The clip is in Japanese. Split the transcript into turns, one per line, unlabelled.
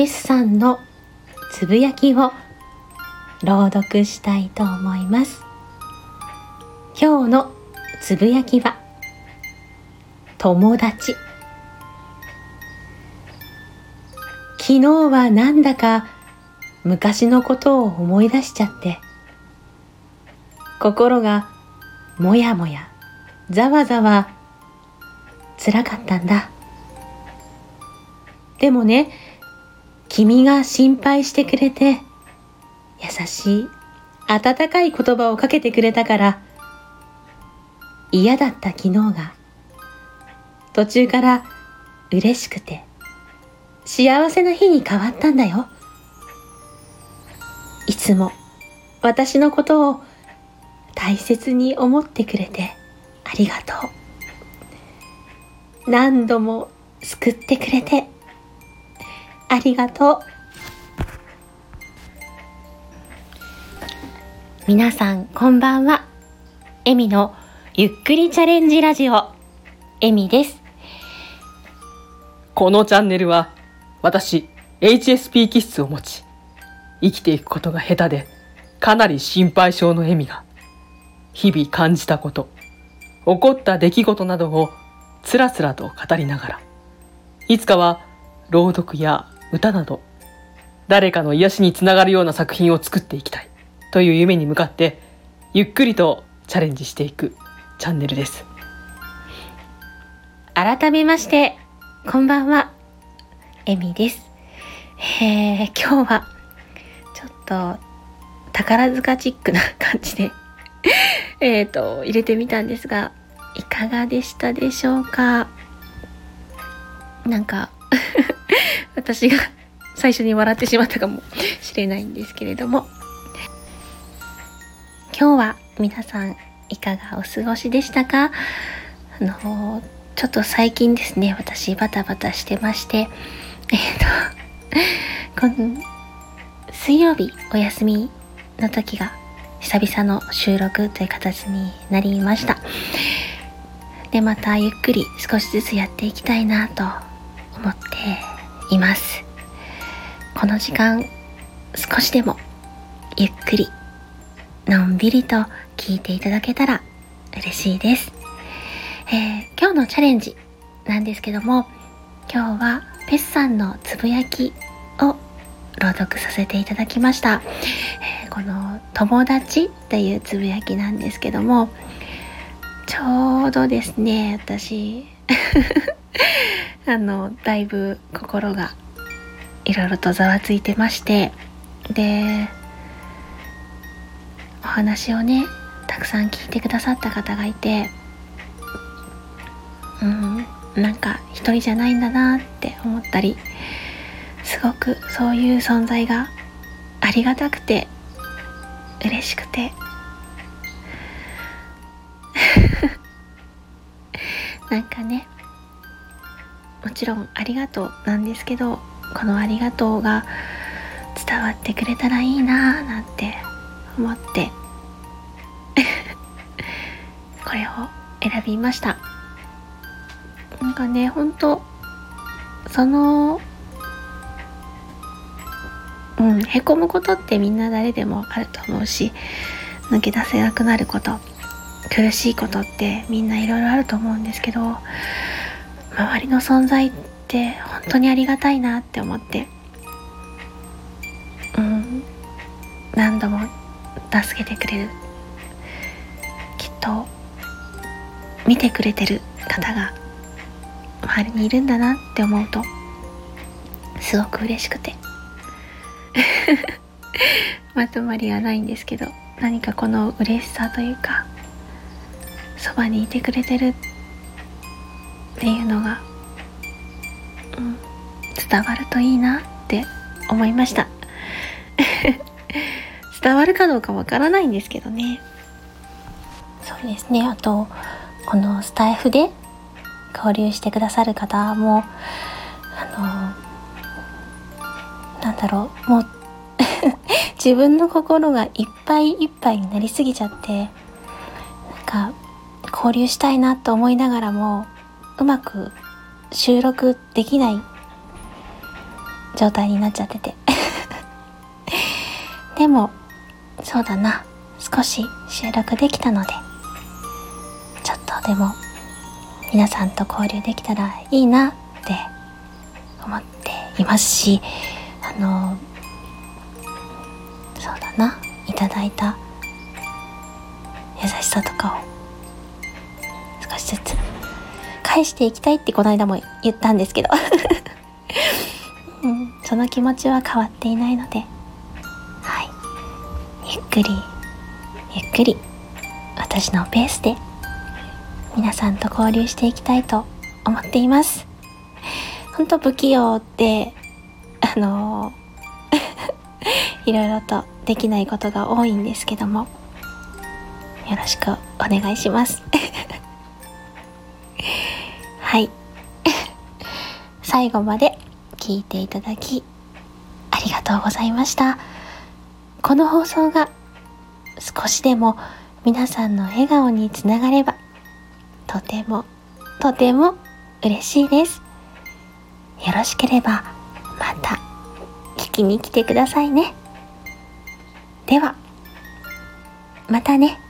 ペスさんのつぶやきを朗読したいと思います。今日のつぶやきは友達。昨日はなんだか昔のことを思い出しちゃって心がもやもやざわざわ辛かったんだ。でもね君が心配してくれて優しい温かい言葉をかけてくれたから嫌だった昨日が途中から嬉しくて幸せな日に変わったんだよ。いつも私のことを大切に思ってくれてありがとう。何度も救ってくれてありがとう。皆さんこんばんは。エミのゆっくりチャレンジラジオ。エミです。
このチャンネルは私 HSP 気質を持ち生きていくことが下手でかなり心配性のエミが日々感じたこと起こった出来事などをつらつらと語りながらいつかは朗読や歌など誰かの癒しにつながるような作品を作っていきたいという夢に向かってゆっくりとチャレンジしていくチャンネルです。
改めましてこんばんは。エミです。えー、今日はちょっと宝塚チックな感じで えっと入れてみたんですがいかがでしたでしょうか？なんか私が 最初に笑ってしまったかもしれないんですけれども。今日は皆さんいかがお過ごしでしたか？あのちょっと最近ですね私バタバタしてまして。えっ、と この水曜日お休みの時が久々の収録という形になりました。でまたゆっくり少しずつやっていきたいなと思っています。この時間少しでもゆっくりのんびりと聞いていただけたら嬉しいです、えー、今日のチャレンジなんですけども今日はペスさんのつぶやきを朗読させていただきました、えー、この「友達」っていうつぶやきなんですけどもちょうどですね私あのだいぶ心がいろいろとざわついてましてでお話をねたくさん聞いてくださった方がいてうんなんか一人じゃないんだなって思ったりすごくそういう存在がありがたくて嬉しくて。なんかねもちろんありがとうなんですけどこのありがとうが伝わってくれたらいいなーなんて思って これを選びました。なんかねほんとそのうんへこむことってみんな誰でもあると思うし抜け出せなくなること苦しいことってみんないろいろあると思うんですけど周りの存在って本当にありがたいなって思って。うん。何度も助けてくれる。きっと見てくれてる方が周りにいるんだなって思うとすごく嬉しくて。まとまりはないんですけど何かこの嬉しさというかそばにいてくれてるってっていうのが、うん、伝わるといいなって思いました。伝わるかどうかわからないんですけどね。そうですね。あとこのスタイフで交流してくださる方もあのなんだろうもう 自分の心がいっぱいいっぱいになりすぎちゃってなんか交流したいなと思いながらもうまく収録できない状態になっちゃってて。でもそうだな。少し収録できたので。ちょっとでも皆さんと交流できたらいいなって思っていますしあのそうだな。いただいた優しさとかを少しずつ返していきたいってこの間も言ったんですけど、うん、その気持ちは変わっていないので。はい。ゆっくりゆっくり私のペースで皆さんと交流していきたいと思っています。本当不器用ってあの いろいろとできないことが多いんですけどもよろしくお願いします。はい。最後まで聞いていただきありがとうございました。この放送が少しでも皆さんの笑顔につながればとてもとても嬉しいです。よろしければまた聞きに来てくださいね。ではまたね。